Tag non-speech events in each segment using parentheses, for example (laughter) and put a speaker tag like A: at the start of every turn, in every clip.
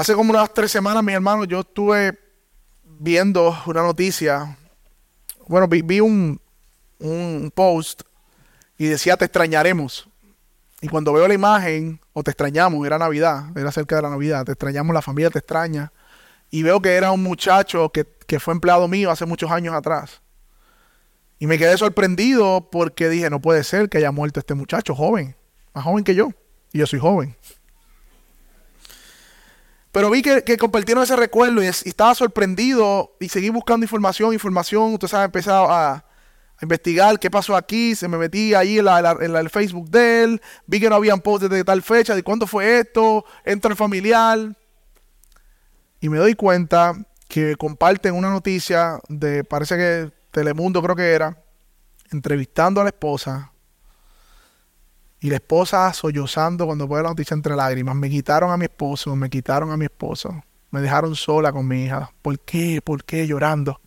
A: Hace como unas tres semanas, mi hermano, yo estuve viendo una noticia. Bueno, vi, un, un post y decía te extrañaremos. Y cuando veo la imagen, o te extrañamos, era Navidad, era cerca de la Navidad, te extrañamos, la familia te extraña. Y veo que era un muchacho que, que fue empleado mío hace muchos años atrás. Y me quedé sorprendido porque dije, no puede ser que haya muerto este muchacho joven, más joven que yo. Y yo soy joven. Pero vi que, compartieron ese recuerdo y, estaba sorprendido y seguí buscando información, información. Usted sabe, empecé a, investigar qué pasó aquí. Se me metí ahí en, el Facebook de él. Vi que no habían posts de tal fecha, de cuándo fue esto. Entra el familiar. Y me doy cuenta que comparten una noticia de, parece que Telemundo creo que era, entrevistando a la esposa. Y la esposa sollozando cuando fue la noticia entre lágrimas. Me quitaron a mi esposo, me quitaron a mi esposo. Me dejaron sola con mi hija. ¿Por qué? ¿Por qué? Llorando.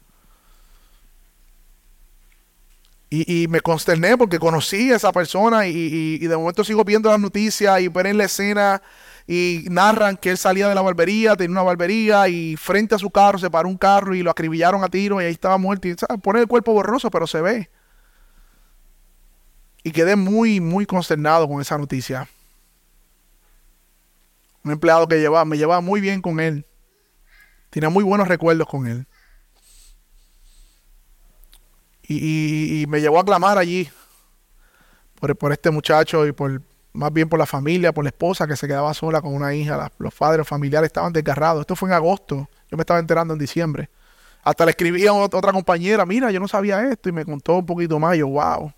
A: Y, me consterné porque conocí a esa persona y, y, de momento sigo viendo las noticias y ver en la escena y narran que él salía de la barbería, tenía una barbería y frente a su carro se paró un carro y lo acribillaron a tiro y ahí estaba muerto. Y, Pone el cuerpo borroso, pero se ve. Y quedé muy, muy consternado con esa noticia. Un empleado que llevaba, me llevaba muy bien con él. Tenía muy buenos recuerdos con él. Y, me llevó a clamar allí por, por este muchacho y por, más bien por la familia, por la esposa que se quedaba sola con una hija, los padres, los familiares estaban desgarrados. Esto fue en agosto, yo me estaba enterando en diciembre. Hasta le escribí a otra compañera, mira, yo no sabía esto y me contó un poquito más, yo, wow.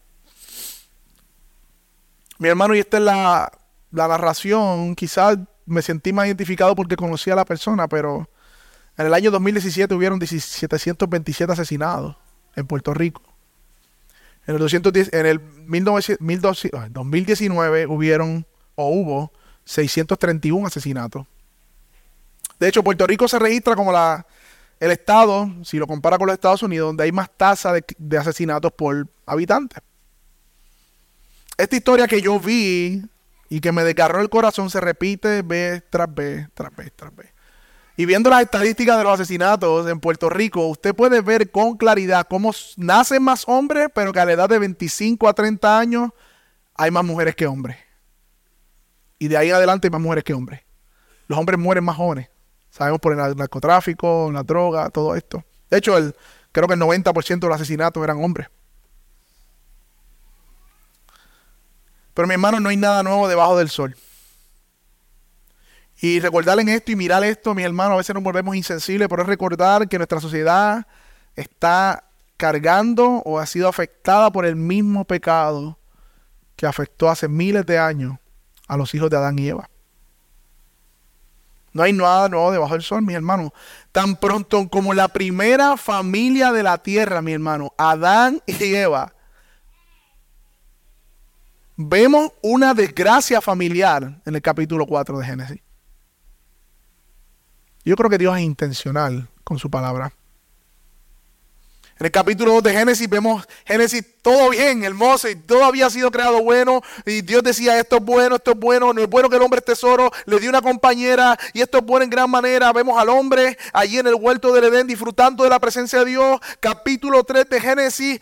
A: Mi hermano, y esta es la, la narración, quizás me sentí más identificado porque conocía a la persona, pero en el año 2017 hubieron 727 asesinados en Puerto Rico. En el, 210, en el 2019 hubieron o hubo 631 asesinatos. De hecho, Puerto Rico se registra como la, el estado, si lo compara con los Estados Unidos, donde hay más tasa de, de asesinatos por habitante. Esta historia que yo vi y que me desgarró el corazón se repite vez tras vez, tras vez, tras vez. Y viendo las estadísticas de los asesinatos en Puerto Rico, usted puede ver con claridad cómo nacen más hombres, pero que a la edad de 25 a 30 años hay más mujeres que hombres. Y de ahí en adelante hay más mujeres que hombres. Los hombres mueren más jóvenes. Sabemos por el narcotráfico, la droga, todo esto. De hecho, el, creo que el 90% de los asesinatos eran hombres. Pero mi hermano, no hay nada nuevo debajo del sol. Y recordar en esto y mirar esto, mis hermanos, a veces nos volvemos insensibles, pero es recordar que nuestra sociedad está cargando o ha sido afectada por el mismo pecado que afectó hace miles de años a los hijos de Adán y Eva. No hay nada nuevo debajo del sol, mis hermanos. Tan pronto como la primera familia de la tierra, mi hermano, Adán y Eva, vemos una desgracia familiar en el capítulo 4 de Génesis. Yo creo que Dios es intencional con su palabra. En el capítulo 2 de Génesis vemos Génesis todo bien, hermoso, y todo había sido creado bueno, y Dios decía esto es bueno, esto es bueno, no es bueno que el hombre es tesoro, le dio una compañera, y esto es bueno en gran manera. Vemos al hombre allí en el huerto del Edén disfrutando de la presencia de Dios. Capítulo 3 de Génesis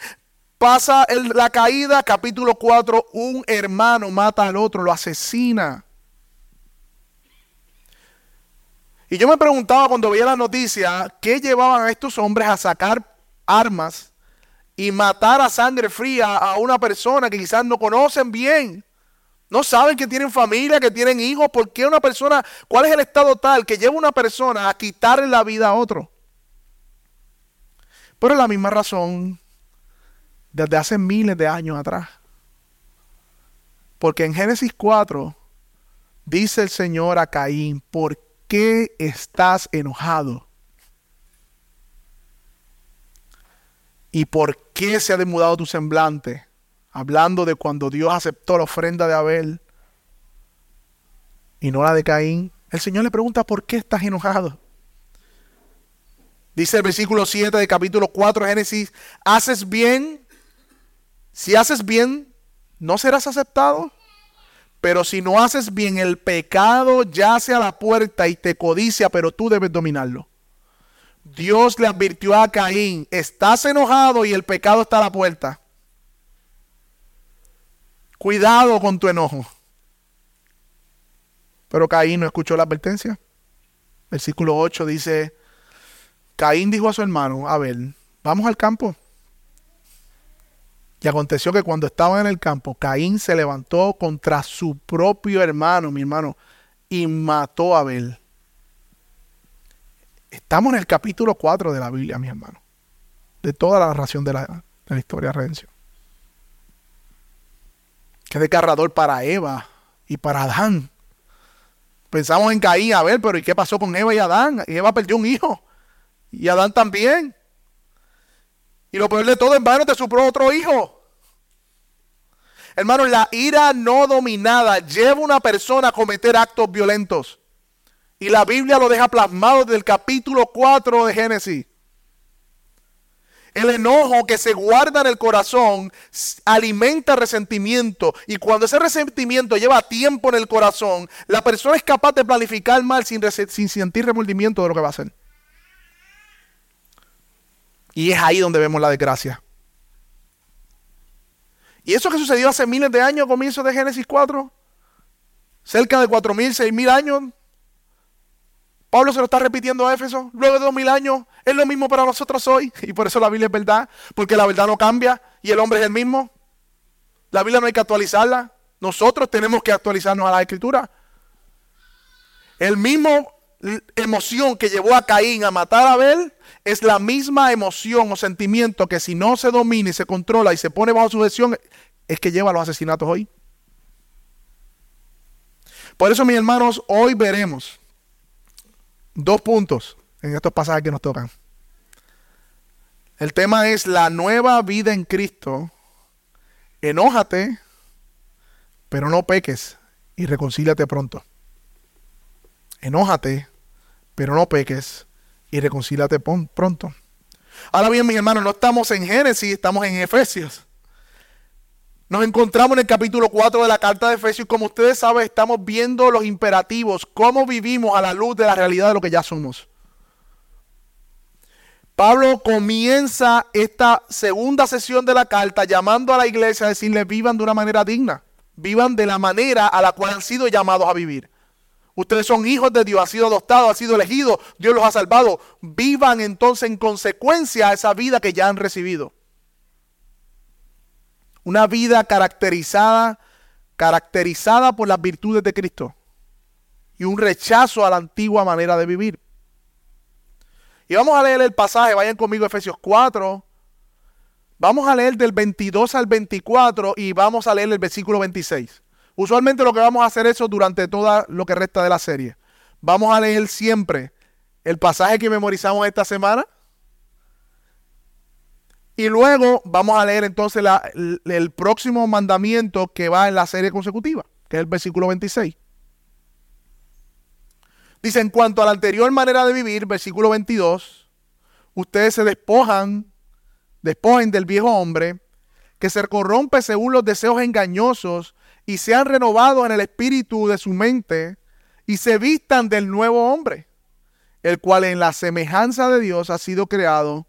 A: pasa la caída. Capítulo 4, un hermano mata al otro, lo asesina. Y yo me preguntaba cuando veía la noticia, ¿qué llevaban a estos hombres a sacar armas y matar a sangre fría a una persona que quizás no conocen bien? No saben que tienen familia, que tienen hijos. ¿Por qué una persona, cuál es el estado tal que lleva una persona a quitarle la vida a otro? Pero es la misma razón desde hace miles de años atrás. Porque en Génesis 4 dice el Señor a Caín, ¿por qué estás enojado? ¿Y por qué se ha demudado tu semblante? Hablando de cuando Dios aceptó la ofrenda de Abel y no la de Caín. El Señor le pregunta, ¿por qué estás enojado? Dice el versículo 7 de capítulo 4 de Génesis, ¿haces bien? Si haces bien, ¿no serás aceptado? Pero si no haces bien, el pecado yace a la puerta y te codicia, pero tú debes dominarlo. Dios le advirtió a Caín, estás enojado y el pecado está a la puerta. Cuidado con tu enojo. Pero Caín no escuchó la advertencia. Versículo 8 dice, Caín dijo a su hermano, a ver, vamos al campo. Y aconteció que cuando estaban en el campo, Caín se levantó contra su propio hermano, mi hermano, y mató a Abel. Estamos en el capítulo 4 de la Biblia, mi hermano. De toda la narración de la, de la historia de redención. Qué desgarrador para Eva y para Adán. Pensamos en Caín, a ver, pero ¿y qué pasó con Eva y Adán? Eva perdió un hijo. Y Adán también. Y lo peor de todo, en vano te supró otro hijo. Hermano, la ira no dominada lleva a una persona a cometer actos violentos. Y la Biblia lo deja plasmado desde el capítulo 4 de Génesis. El enojo que se guarda en el corazón alimenta resentimiento. Y cuando ese resentimiento lleva tiempo en el corazón, la persona es capaz de planificar mal sin, sin sentir remordimiento de lo que va a hacer. Y es ahí donde vemos la desgracia. Y eso que sucedió hace miles de años, comienzo de Génesis 4, cerca de 4.000, 6.000 años, Pablo se lo está repitiendo a Éfeso, luego de 2.000 años, es lo mismo para nosotros hoy. (laughs) Y por eso la Biblia es verdad, porque la verdad no cambia y el hombre es el mismo. La Biblia no hay que actualizarla, nosotros tenemos que actualizarnos a la escritura. El mismo emoción que llevó a Caín a matar a Abel es la misma emoción o sentimiento que si no se domina y se controla y se pone bajo sujeción es que lleva a los asesinatos hoy. Por eso, mis hermanos, hoy veremos dos puntos en estos pasajes que nos tocan. El tema es la nueva vida en Cristo. Enójate, pero no peques y reconcíliate pronto. Enójate, pero no peques y reconcílate pronto. Ahora bien, mis hermanos, no estamos en Génesis, estamos en Efesios. Nos encontramos en el capítulo 4 de la carta de Efesios. Como ustedes saben, estamos viendo los imperativos, cómo vivimos a la luz de la realidad de lo que ya somos. Pablo comienza esta segunda sesión de la carta llamando a la iglesia a decirle vivan de una manera digna, vivan de la manera a la cual han sido llamados a vivir. Ustedes son hijos de Dios, han sido adoptados, han sido elegidos, Dios los ha salvado. Vivan entonces en consecuencia a esa vida que ya han recibido. Una vida caracterizada, caracterizada por las virtudes de Cristo y un rechazo a la antigua manera de vivir. Y vamos a leer el pasaje, vayan conmigo a Efesios 4. Vamos a leer del 22 al 24 y vamos a leer el versículo 26. Usualmente lo que vamos a hacer eso durante toda lo que resta de la serie. Vamos a leer siempre el pasaje que memorizamos esta semana. Y luego vamos a leer entonces el, próximo mandamiento que va en la serie consecutiva, que es el versículo 26. Dice, en cuanto a la anterior manera de vivir, versículo 22, ustedes se despojan, despojen del viejo hombre, que se corrompe según los deseos engañosos y sean renovados en el espíritu de su mente y se vistan del nuevo hombre, el cual en la semejanza de Dios ha sido creado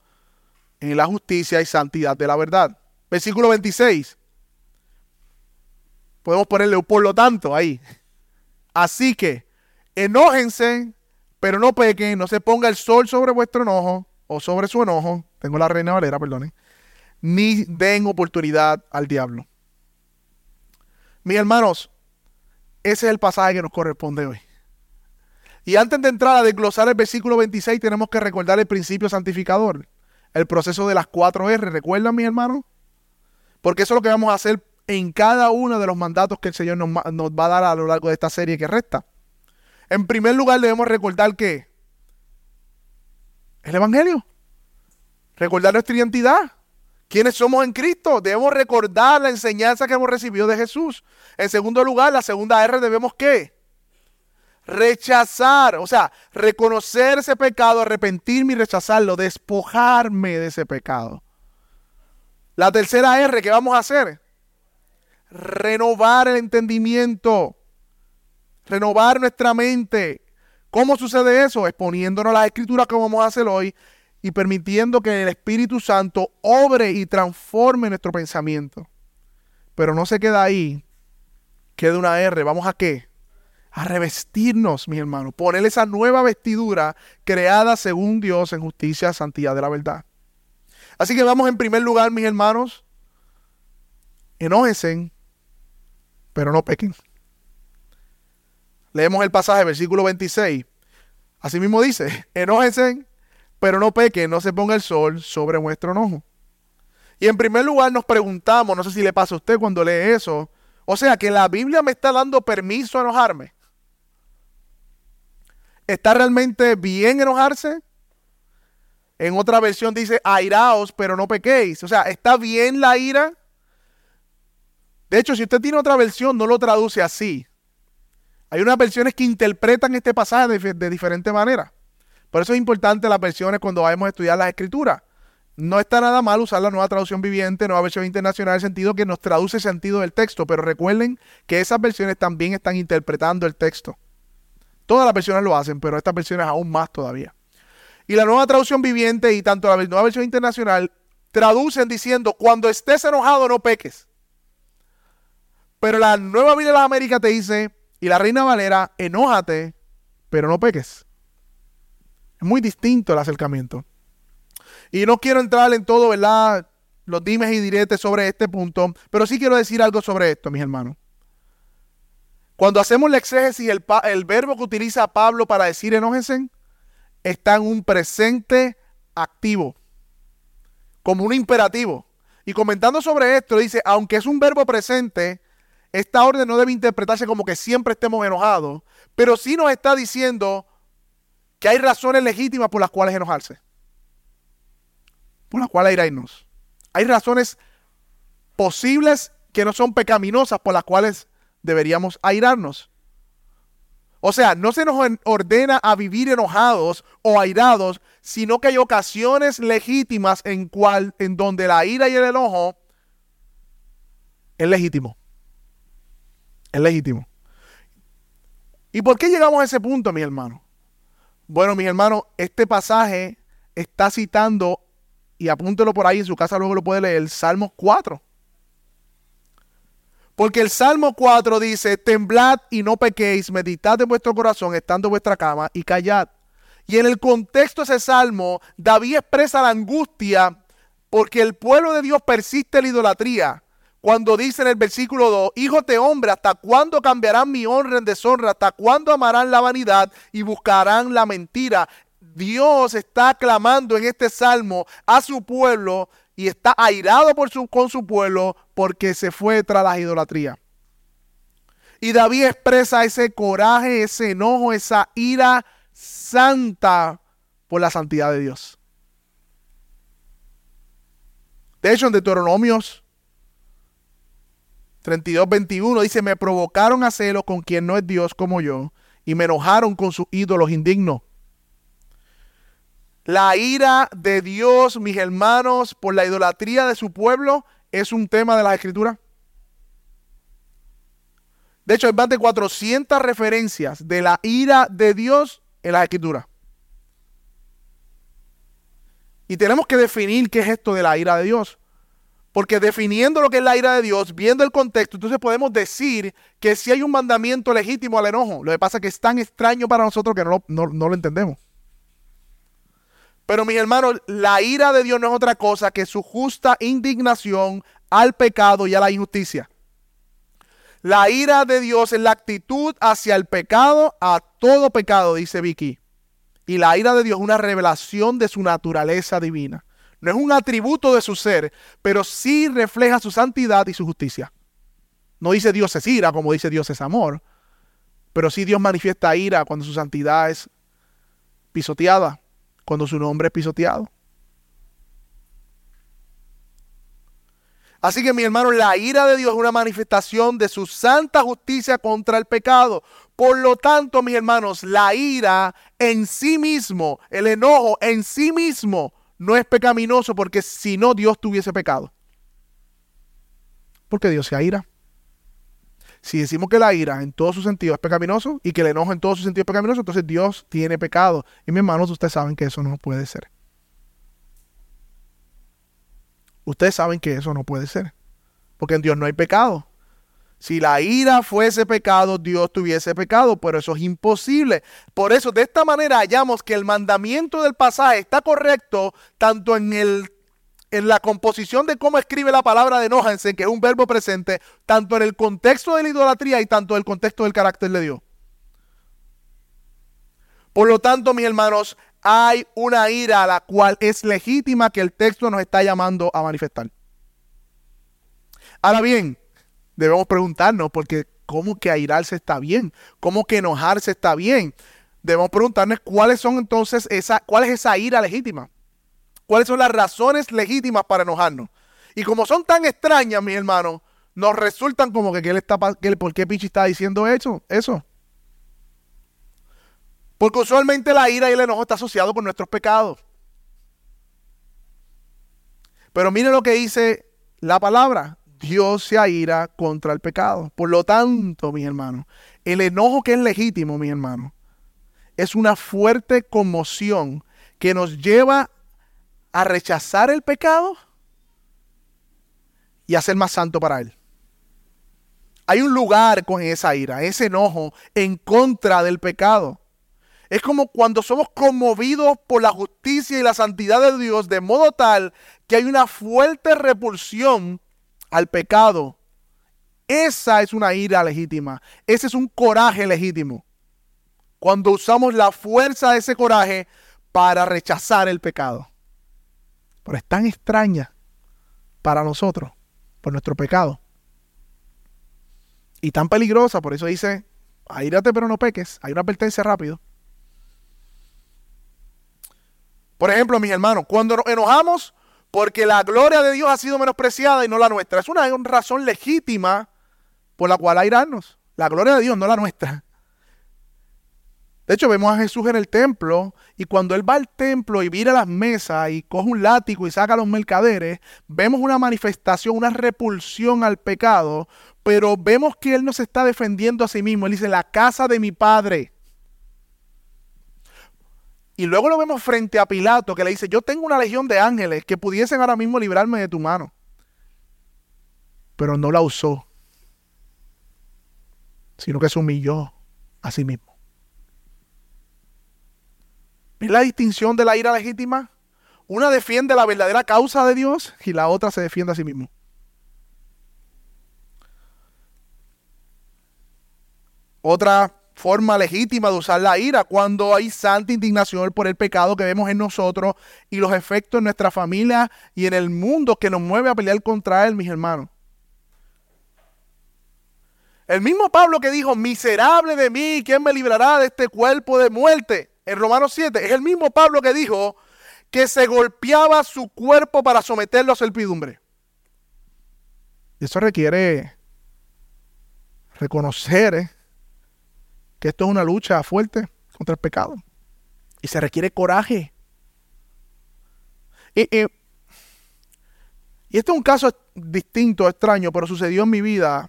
A: en la justicia y santidad de la verdad. Versículo 26. Podemos ponerle por lo tanto ahí. Así que enójense, pero no pequen, no se ponga el sol sobre vuestro enojo o sobre su enojo. Tengo la reina Valera, perdone. Ni den oportunidad al diablo. Mis hermanos, ese es el pasaje que nos corresponde hoy. Y antes de entrar a desglosar el versículo 26, tenemos que recordar el principio santificador, el proceso de las cuatro R. ¿Recuerdan, mis hermanos? Porque eso es lo que vamos a hacer en cada uno de los mandatos que el Señor nos, va a dar a lo largo de esta serie que resta. En primer lugar, debemos recordar que el Evangelio. Recordar nuestra identidad. ¿Quiénes somos en Cristo? Debemos recordar la enseñanza que hemos recibido de Jesús. En segundo lugar, la segunda R debemos qué? Rechazar, o sea, reconocer ese pecado, arrepentirme y rechazarlo, despojarme de ese pecado. La tercera R, ¿qué vamos a hacer? renovar el entendimiento, renovar nuestra mente. ¿Cómo sucede eso? Exponiéndonos las escrituras como vamos a hacer hoy y permitiendo que el Espíritu Santo obre y transforme nuestro pensamiento. Pero no se queda ahí, queda una R. ¿Vamos a qué? A revestirnos, mis hermanos. Poner esa nueva vestidura creada según Dios en justicia, santidad de la verdad. Así que vamos en primer lugar, mis hermanos, enójense, pero no pequen. Leemos el pasaje, versículo 26. Así mismo dice, (laughs) enójense, pero no pequen, no se ponga el sol sobre vuestro enojo. Y en primer lugar nos preguntamos, no sé si le pasa a usted cuando lee eso, o sea, que la Biblia me está dando permiso a enojarme. ¿Está realmente bien enojarse? En otra versión dice, airaos, pero no pequéis. O sea, ¿está bien la ira? De hecho, si usted tiene otra versión, no lo traduce así. Hay unas versiones que interpretan este pasaje de, de diferente manera. Por eso es importante las versiones cuando vayamos a estudiar las escrituras. No está nada mal usar la nueva traducción viviente, nueva versión internacional, el sentido que nos traduce el sentido del texto, pero recuerden que esas versiones también están interpretando el texto. Todas las versiones lo hacen, pero estas versiones aún más todavía. Y la nueva traducción viviente y tanto la nueva versión internacional traducen diciendo, cuando estés enojado no peques. Pero la nueva Biblia de las Américas te dice, y la Reina Valera, enójate, pero no peques. Muy distinto el acercamiento. Y no quiero entrar en todo, ¿verdad? Los dimes y diretes sobre este punto, pero sí quiero decir algo sobre esto, mis hermanos. Cuando hacemos la exégesis, el, el verbo que utiliza Pablo para decir enójense está en un presente activo, como un imperativo. Y comentando sobre esto, dice, aunque es un verbo presente, esta orden no debe interpretarse como que siempre estemos enojados, pero sí nos está diciendo que hay razones legítimas por las cuales enojarse, por las cuales airarnos. Hay razones posibles que no son pecaminosas por las cuales deberíamos airarnos. O sea, no se nos ordena a vivir enojados o airados, sino que hay ocasiones legítimas en, cual, en donde la ira y el enojo es legítimo. Es legítimo. ¿Y por qué llegamos a ese punto, mi hermano? Bueno, mis hermanos, este pasaje está citando, y apúntelo por ahí en su casa, luego lo puede leer, Salmos 4. Porque el Salmo 4 dice, temblad y no pequéis, meditad en vuestro corazón estando en vuestra cama y callad. Y en el contexto de ese salmo, David expresa la angustia porque el pueblo de Dios persiste en la idolatría. Cuando dice en el versículo 2, hijos de hombre, ¿hasta cuándo cambiarán mi honra en deshonra? ¿Hasta cuándo amarán la vanidad y buscarán la mentira? Dios está clamando en este salmo a su pueblo y está airado por su, con su pueblo porque se fue tras la idolatría. Y David expresa ese coraje, ese enojo, esa ira santa por la santidad de Dios. De hecho, en Deuteronomios 32, 21 dice, me provocaron a celo con quien no es Dios como yo, y me enojaron con sus ídolos indignos. La ira de Dios, mis hermanos, por la idolatría de su pueblo es un tema de la escritura. De hecho, hay más de 400 referencias de la ira de Dios en la escritura. Y tenemos que definir qué es esto de la ira de Dios. Porque definiendo lo que es la ira de Dios, viendo el contexto, entonces podemos decir que si hay un mandamiento legítimo al enojo. Lo que pasa es que es tan extraño para nosotros que no, no lo entendemos. Pero mis hermanos, la ira de Dios no es otra cosa que su justa indignación al pecado y a la injusticia. La ira de Dios es la actitud hacia el pecado, a todo pecado, dice Vicky. Y la ira de Dios es una revelación de su naturaleza divina. No es un atributo de su ser, pero sí refleja su santidad y su justicia. No dice Dios es ira, como dice Dios es amor, pero sí Dios manifiesta ira cuando su santidad es pisoteada cuando su nombre es pisoteado. Así que mi hermano, la ira de Dios es una manifestación de su santa justicia contra el pecado. Por lo tanto, mis hermanos, la ira en sí mismo, el enojo en sí mismo, no es pecaminoso porque si no Dios tuviese pecado. Porque Dios se ira. Si decimos que la ira en todo su sentido es pecaminoso y que el enojo en todo su sentido es pecaminoso, entonces Dios tiene pecado. Y mis hermanos, ustedes saben que eso no puede ser. Ustedes saben que eso no puede ser. Porque en Dios no hay pecado. Si la ira fuese pecado, Dios tuviese pecado, pero eso es imposible. Por eso, de esta manera hallamos que el mandamiento del pasaje está correcto tanto en, el, en la composición de cómo escribe la palabra de enójense, que es un verbo presente, tanto en el contexto de la idolatría y tanto en el contexto del carácter de Dios. Por lo tanto, mis hermanos, hay una ira a la cual es legítima que el texto nos está llamando a manifestar. Ahora bien, debemos preguntarnos, porque ¿cómo que airarse está bien? ¿Cómo que enojarse está bien? Debemos preguntarnos cuáles son entonces esa, cuál es esa ira legítima. ¿Cuáles son las razones legítimas para enojarnos? Y como son tan extrañas, mis hermanos, nos resultan como que, ¿qué está, ¿por qué Pichi está diciendo eso? Eso. Porque usualmente la ira y el enojo está asociado con nuestros pecados. Pero mire lo que dice la palabra. Dios se aira contra el pecado. Por lo tanto, mis hermanos, el enojo que es legítimo, mis hermanos, es una fuerte conmoción que nos lleva a rechazar el pecado y a ser más santo para él. Hay un lugar con esa ira, ese enojo en contra del pecado. Es como cuando somos conmovidos por la justicia y la santidad de Dios de modo tal que hay una fuerte repulsión al pecado, esa es una ira legítima. Ese es un coraje legítimo. Cuando usamos la fuerza de ese coraje para rechazar el pecado. Pero es tan extraña para nosotros, por nuestro pecado. Y tan peligrosa, por eso dice, aírate pero no peques. Hay una advertencia rápido. Por ejemplo, mis hermanos, cuando nos enojamos, porque la gloria de Dios ha sido menospreciada y no la nuestra. Es una razón legítima por la cual airarnos. La gloria de Dios, no la nuestra. De hecho, vemos a Jesús en el templo y cuando Él va al templo y vira las mesas y coge un látigo y saca a los mercaderes, vemos una manifestación, una repulsión al pecado, pero vemos que Él no se está defendiendo a sí mismo. Él dice, la casa de mi Padre y luego lo vemos frente a Pilato que le dice, yo tengo una legión de ángeles que pudiesen ahora mismo librarme de tu mano. Pero no la usó, sino que se humilló a sí mismo. ¿Ves la distinción de la ira legítima? Una defiende la verdadera causa de Dios y la otra se defiende a sí mismo. Otra forma legítima de usar la ira, cuando hay santa indignación por el pecado que vemos en nosotros y los efectos en nuestra familia y en el mundo que nos mueve a pelear contra él, mis hermanos. El mismo Pablo que dijo, miserable de mí, ¿quién me librará de este cuerpo de muerte? En Romanos 7, es el mismo Pablo que dijo que se golpeaba su cuerpo para someterlo a servidumbre. Eso requiere reconocer ¿eh? Que esto es una lucha fuerte contra el pecado. Y se requiere coraje. Y, y, este es un caso distinto, extraño, pero sucedió en mi vida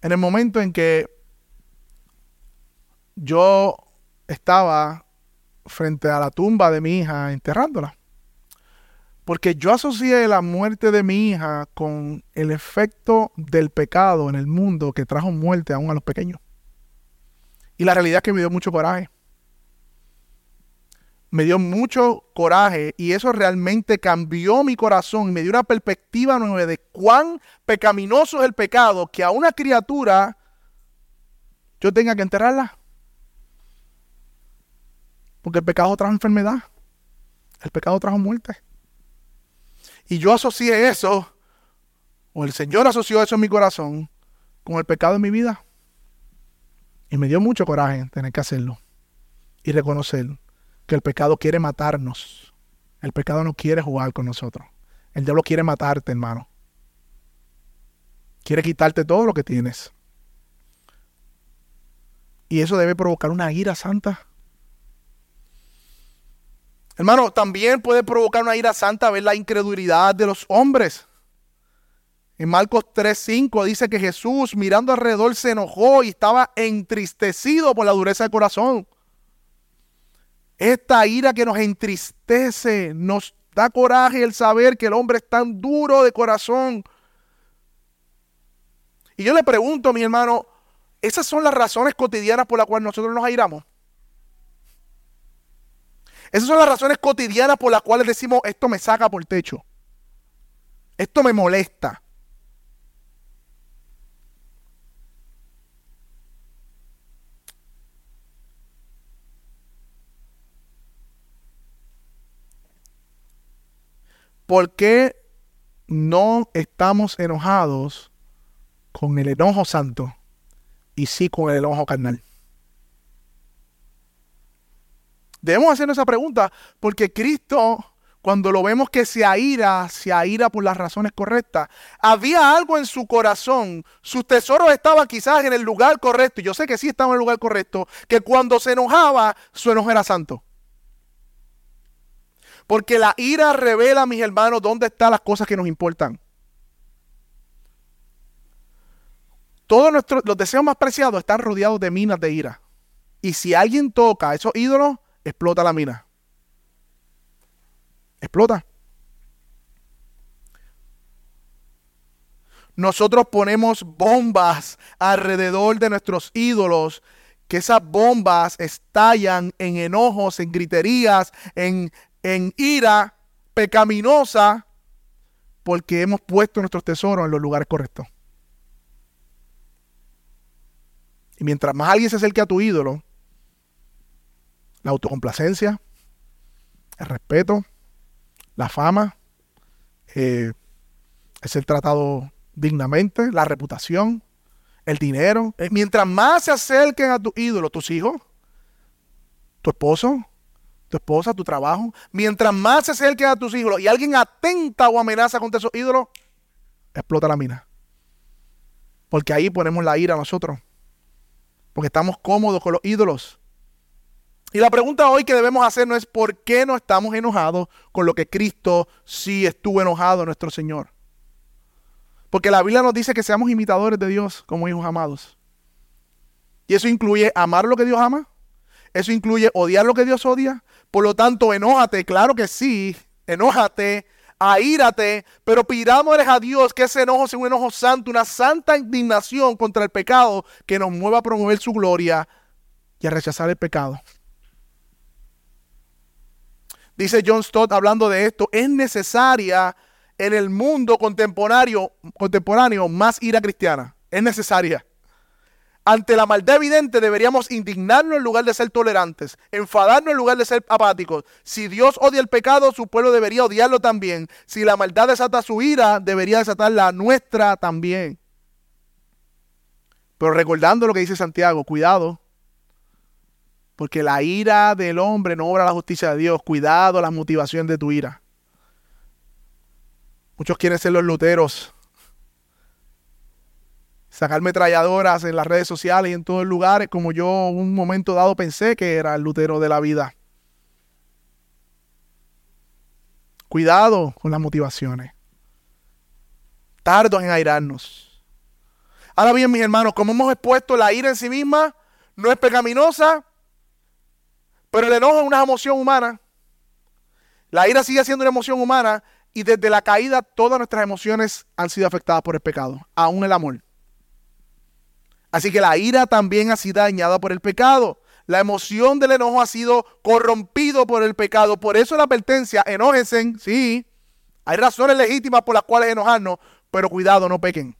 A: en el momento en que yo estaba frente a la tumba de mi hija enterrándola. Porque yo asocié la muerte de mi hija con el efecto del pecado en el mundo que trajo muerte aún a los pequeños. Y la realidad es que me dio mucho coraje. Me dio mucho coraje y eso realmente cambió mi corazón y me dio una perspectiva nueva de cuán pecaminoso es el pecado que a una criatura yo tenga que enterrarla. Porque el pecado trajo enfermedad. El pecado trajo muerte. Y yo asocié eso, o el Señor asoció eso en mi corazón, con el pecado en mi vida. Y me dio mucho coraje tener que hacerlo. Y reconocer que el pecado quiere matarnos. El pecado no quiere jugar con nosotros. El diablo quiere matarte, hermano. Quiere quitarte todo lo que tienes. Y eso debe provocar una ira santa. Hermano, también puede provocar una ira santa ver la incredulidad de los hombres. En Marcos 3:5 dice que Jesús mirando alrededor se enojó y estaba entristecido por la dureza del corazón. Esta ira que nos entristece, nos da coraje el saber que el hombre es tan duro de corazón. Y yo le pregunto, mi hermano, ¿esas son las razones cotidianas por las cuales nosotros nos airamos? Esas son las razones cotidianas por las cuales decimos, esto me saca por techo. Esto me molesta. ¿Por qué no estamos enojados con el enojo santo y sí con el enojo carnal? Debemos hacernos esa pregunta porque Cristo, cuando lo vemos que se aira, se aira por las razones correctas. Había algo en su corazón, sus tesoros estaban quizás en el lugar correcto, y yo sé que sí estaba en el lugar correcto, que cuando se enojaba, su enojo era santo. Porque la ira revela, mis hermanos, dónde están las cosas que nos importan. Todos nuestros, los deseos más preciados están rodeados de minas de ira. Y si alguien toca a esos ídolos, explota la mina. Explota. Nosotros ponemos bombas alrededor de nuestros ídolos, que esas bombas estallan en enojos, en griterías, en en ira pecaminosa porque hemos puesto nuestros tesoros en los lugares correctos. Y mientras más alguien se acerque a tu ídolo, la autocomplacencia, el respeto, la fama, eh, el ser tratado dignamente, la reputación, el dinero. Eh, mientras más se acerquen a tu ídolo, tus hijos, tu esposo, tu esposa, tu trabajo. Mientras más se acerque a tus hijos y alguien atenta o amenaza contra esos ídolos, explota la mina. Porque ahí ponemos la ira a nosotros. Porque estamos cómodos con los ídolos. Y la pregunta hoy que debemos hacernos es por qué no estamos enojados con lo que Cristo sí estuvo enojado, nuestro Señor. Porque la Biblia nos dice que seamos imitadores de Dios como hijos amados. Y eso incluye amar lo que Dios ama. Eso incluye odiar lo que Dios odia. Por lo tanto, enójate, claro que sí, enójate, aírate, pero pidámosle a Dios que ese enojo sea un enojo santo, una santa indignación contra el pecado que nos mueva a promover su gloria y a rechazar el pecado. Dice John Stott hablando de esto, es necesaria en el mundo contemporáneo, contemporáneo más ira cristiana. Es necesaria. Ante la maldad evidente deberíamos indignarnos en lugar de ser tolerantes, enfadarnos en lugar de ser apáticos. Si Dios odia el pecado, su pueblo debería odiarlo también. Si la maldad desata su ira, debería desatar la nuestra también. Pero recordando lo que dice Santiago, cuidado, porque la ira del hombre no obra la justicia de Dios. Cuidado las motivaciones de tu ira. Muchos quieren ser los luteros sacar metralladoras en las redes sociales y en todos los lugares, como yo un momento dado pensé que era el Lutero de la vida. Cuidado con las motivaciones. Tardo en airarnos. Ahora bien, mis hermanos, como hemos expuesto, la ira en sí misma no es pecaminosa, pero el enojo es una emoción humana. La ira sigue siendo una emoción humana y desde la caída todas nuestras emociones han sido afectadas por el pecado, aún el amor. Así que la ira también ha sido dañada por el pecado. La emoción del enojo ha sido corrompido por el pecado. Por eso la advertencia, enójense, sí. Hay razones legítimas por las cuales enojarnos, pero cuidado, no pequen.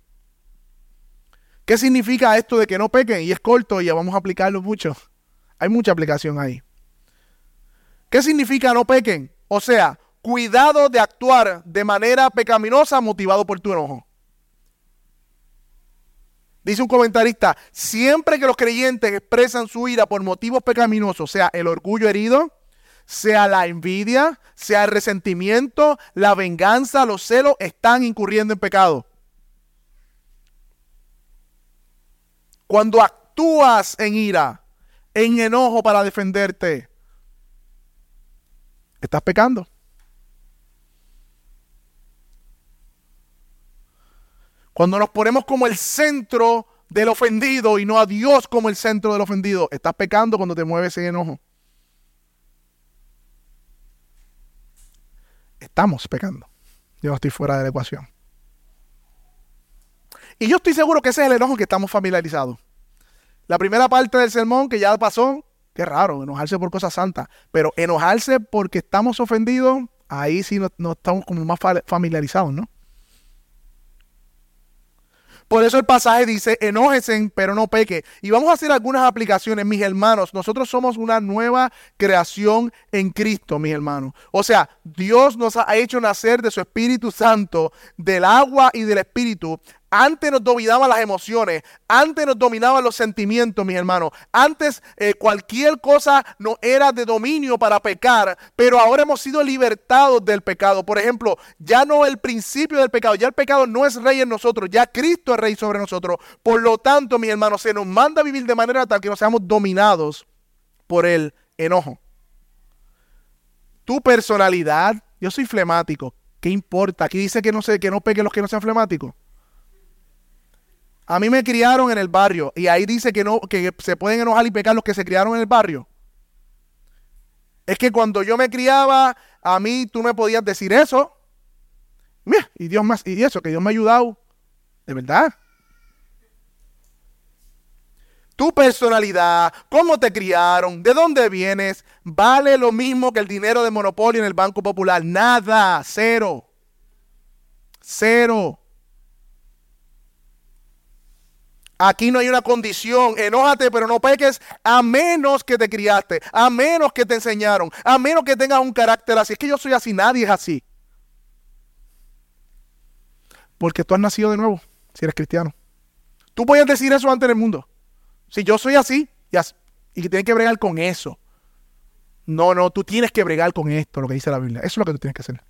A: ¿Qué significa esto de que no pequen? Y es corto y ya vamos a aplicarlo mucho. Hay mucha aplicación ahí. ¿Qué significa no pequen? O sea, cuidado de actuar de manera pecaminosa motivado por tu enojo. Dice un comentarista, siempre que los creyentes expresan su ira por motivos pecaminosos, sea el orgullo herido, sea la envidia, sea el resentimiento, la venganza, los celos, están incurriendo en pecado. Cuando actúas en ira, en enojo para defenderte, estás pecando. Cuando nos ponemos como el centro del ofendido y no a Dios como el centro del ofendido, estás pecando cuando te mueves en enojo. Estamos pecando. Yo estoy fuera de la ecuación. Y yo estoy seguro que ese es el enojo que estamos familiarizados. La primera parte del sermón que ya pasó, qué raro, enojarse por cosas santas. Pero enojarse porque estamos ofendidos, ahí sí no, no estamos como más familiarizados, ¿no? Por eso el pasaje dice, enójesen, pero no peque. Y vamos a hacer algunas aplicaciones, mis hermanos. Nosotros somos una nueva creación en Cristo, mis hermanos. O sea, Dios nos ha hecho nacer de su Espíritu Santo, del agua y del Espíritu, antes nos dominaban las emociones, antes nos dominaban los sentimientos, mis hermanos. Antes eh, cualquier cosa no era de dominio para pecar, pero ahora hemos sido libertados del pecado. Por ejemplo, ya no el principio del pecado, ya el pecado no es rey en nosotros, ya Cristo es rey sobre nosotros. Por lo tanto, mis hermanos, se nos manda a vivir de manera tal que no seamos dominados por el enojo. Tu personalidad, yo soy flemático, ¿qué importa? Aquí dice que no, sé, que no peque los que no sean flemáticos. A mí me criaron en el barrio y ahí dice que no que se pueden enojar y pecar los que se criaron en el barrio. Es que cuando yo me criaba, a mí tú me podías decir eso. Mira, y Dios más y eso que Dios me ha ayudado. De verdad. Tu personalidad, cómo te criaron, de dónde vienes, vale lo mismo que el dinero de monopolio en el Banco Popular. Nada, cero. Cero. Aquí no hay una condición. Enójate, pero no peques a menos que te criaste, a menos que te enseñaron, a menos que tengas un carácter así. Es que yo soy así, nadie es así. Porque tú has nacido de nuevo, si eres cristiano. Tú puedes decir eso ante el mundo. Si yo soy así, y, y que tienes que bregar con eso. No, no, tú tienes que bregar con esto, lo que dice la Biblia. Eso es lo que tú tienes que hacer.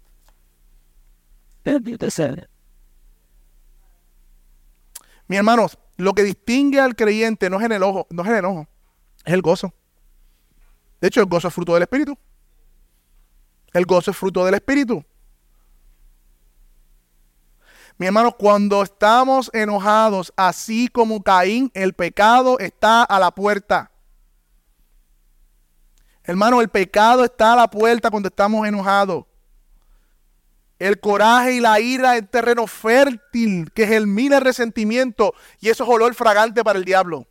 A: Mi hermanos, lo que distingue al creyente no es, en el ojo, no es el enojo, es el gozo. De hecho, el gozo es fruto del Espíritu. El gozo es fruto del Espíritu. Mi hermano, cuando estamos enojados, así como Caín, el pecado está a la puerta. Hermano, el pecado está a la puerta cuando estamos enojados. El coraje y la ira es terreno fértil que germina el resentimiento y eso es olor fragante para el diablo.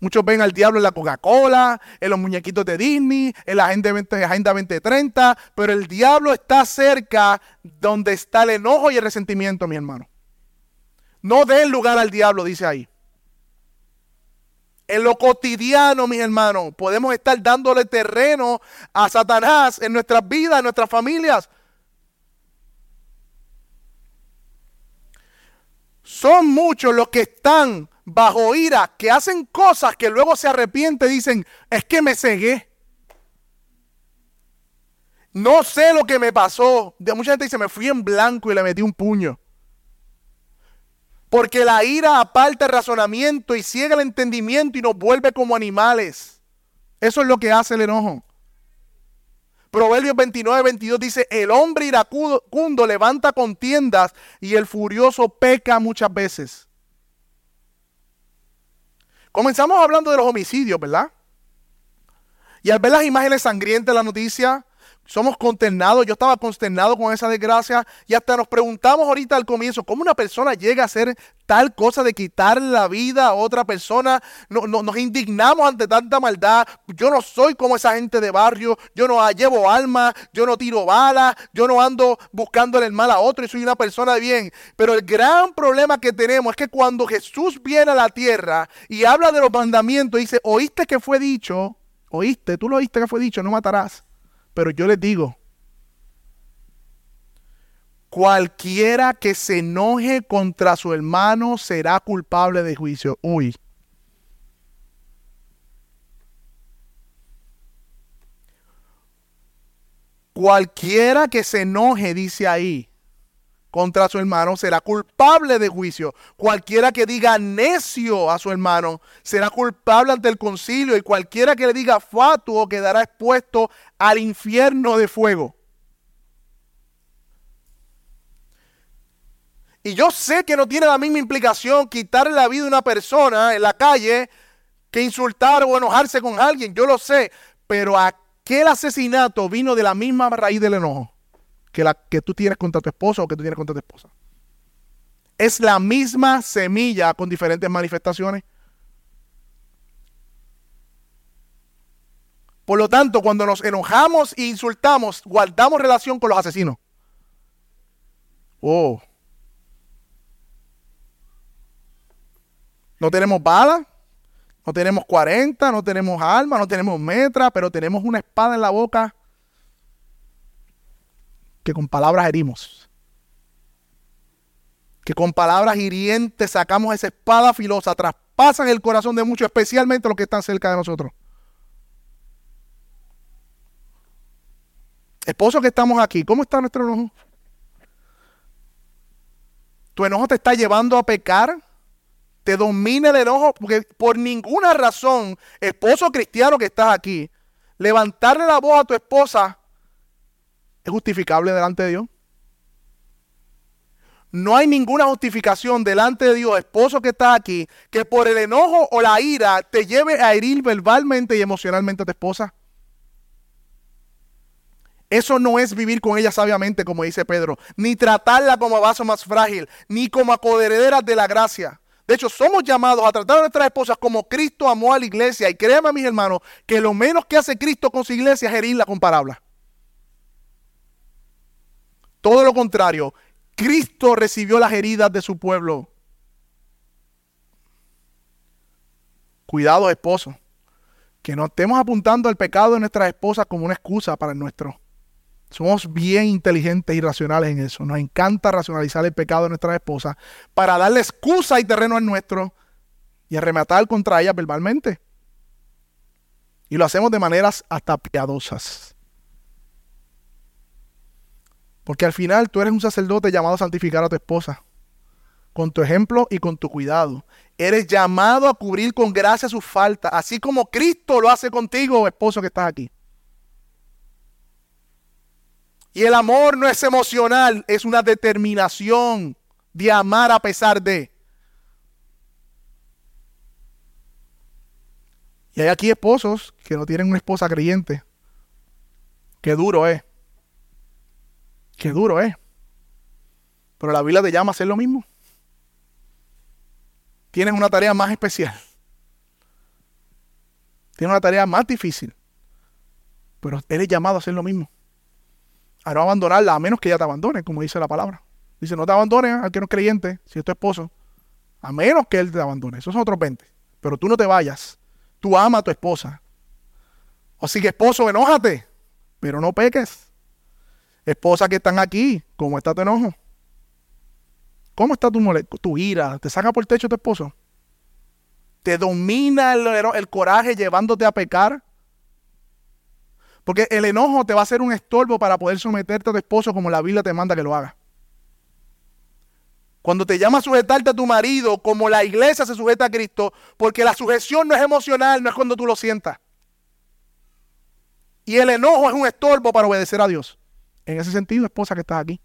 A: Muchos ven al diablo en la Coca-Cola, en los muñequitos de Disney, en la Agenda, 20, Agenda 2030, pero el diablo está cerca donde está el enojo y el resentimiento, mi hermano. No den lugar al diablo, dice ahí. En lo cotidiano, mis hermanos, podemos estar dándole terreno a Satanás en nuestras vidas, en nuestras familias. Son muchos los que están bajo ira, que hacen cosas que luego se arrepienten dicen, es que me cegué. No sé lo que me pasó. De mucha gente dice, me fui en blanco y le metí un puño. Porque la ira aparta el razonamiento y ciega el entendimiento y nos vuelve como animales. Eso es lo que hace el enojo. Proverbios 29, 22 dice, el hombre iracundo levanta contiendas y el furioso peca muchas veces. Comenzamos hablando de los homicidios, ¿verdad? Y al ver las imágenes sangrientas de la noticia, somos consternados, yo estaba consternado con esa desgracia y hasta nos preguntamos ahorita al comienzo, ¿cómo una persona llega a hacer tal cosa de quitar la vida a otra persona? No, nos indignamos ante tanta maldad. Yo no soy como esa gente de barrio, yo no llevo alma, yo no tiro balas, yo no ando buscándole el mal a otro y soy una persona de bien. Pero el gran problema que tenemos es que cuando Jesús viene a la tierra y habla de los mandamientos, dice, oíste que fue dicho, oíste, tú lo oíste que fue dicho, no matarás. Pero yo les digo, cualquiera que se enoje contra su hermano será culpable de juicio. Uy. Cualquiera que se enoje, dice ahí, contra su hermano será culpable de juicio. Cualquiera que diga necio a su hermano será culpable ante el concilio y cualquiera que le diga fatuo quedará expuesto al infierno de fuego. Y yo sé que no tiene la misma implicación quitarle la vida a una persona en la calle que insultar o enojarse con alguien. Yo lo sé. Pero aquel asesinato vino de la misma raíz del enojo que la que tú tienes contra tu esposo o que tú tienes contra tu esposa. Es la misma semilla con diferentes manifestaciones. Por lo tanto, cuando nos enojamos e insultamos, guardamos relación con los asesinos. Oh. No tenemos bala, no tenemos 40, no tenemos alma, no tenemos metra, pero tenemos una espada en la boca que con palabras herimos. Que con palabras hirientes sacamos esa espada filosa, traspasan el corazón de muchos, especialmente los que están cerca de nosotros. Esposo que estamos aquí, ¿cómo está nuestro enojo? ¿Tu enojo te está llevando a pecar? ¿Te domina el enojo? Porque por ninguna razón, esposo cristiano que estás aquí, levantarle la voz a tu esposa es justificable delante de Dios. No hay ninguna justificación delante de Dios, esposo que estás aquí, que por el enojo o la ira te lleve a herir verbalmente y emocionalmente a tu esposa. Eso no es vivir con ella sabiamente, como dice Pedro, ni tratarla como vaso más frágil, ni como acoderederas de la gracia. De hecho, somos llamados a tratar a nuestras esposas como Cristo amó a la iglesia. Y créanme, mis hermanos, que lo menos que hace Cristo con su iglesia es herirla con palabras. Todo lo contrario, Cristo recibió las heridas de su pueblo. Cuidado, esposo, que no estemos apuntando al pecado de nuestras esposas como una excusa para el nuestro. Somos bien inteligentes y racionales en eso. Nos encanta racionalizar el pecado de nuestras esposas para darle excusa y terreno al nuestro y arrematar contra ellas verbalmente. Y lo hacemos de maneras hasta piadosas. Porque al final tú eres un sacerdote llamado a santificar a tu esposa. Con tu ejemplo y con tu cuidado. Eres llamado a cubrir con gracia sus faltas. Así como Cristo lo hace contigo, esposo que estás aquí. Y el amor no es emocional, es una determinación de amar a pesar de. Y hay aquí esposos que no tienen una esposa creyente. Qué duro es. Qué duro es. Pero la Biblia te llama a hacer lo mismo. Tienes una tarea más especial. Tienes una tarea más difícil. Pero eres llamado a hacer lo mismo. A no abandonarla a menos que ella te abandone, como dice la palabra. Dice, no te abandones al que no es creyente, si es tu esposo. A menos que él te abandone. Esos son otros 20. Pero tú no te vayas. Tú ama a tu esposa. Así que esposo, enójate. Pero no peques. Esposa que están aquí, ¿cómo está tu enojo? ¿Cómo está tu, tu ira? ¿Te saca por el techo tu esposo? ¿Te domina el coraje llevándote a pecar? Porque el enojo te va a ser un estorbo para poder someterte a tu esposo como la Biblia te manda que lo haga. Cuando te llama a sujetarte a tu marido como la iglesia se sujeta a Cristo, porque la sujeción no es emocional, no es cuando tú lo sientas. Y el enojo es un estorbo para obedecer a Dios. En ese sentido, esposa que estás aquí.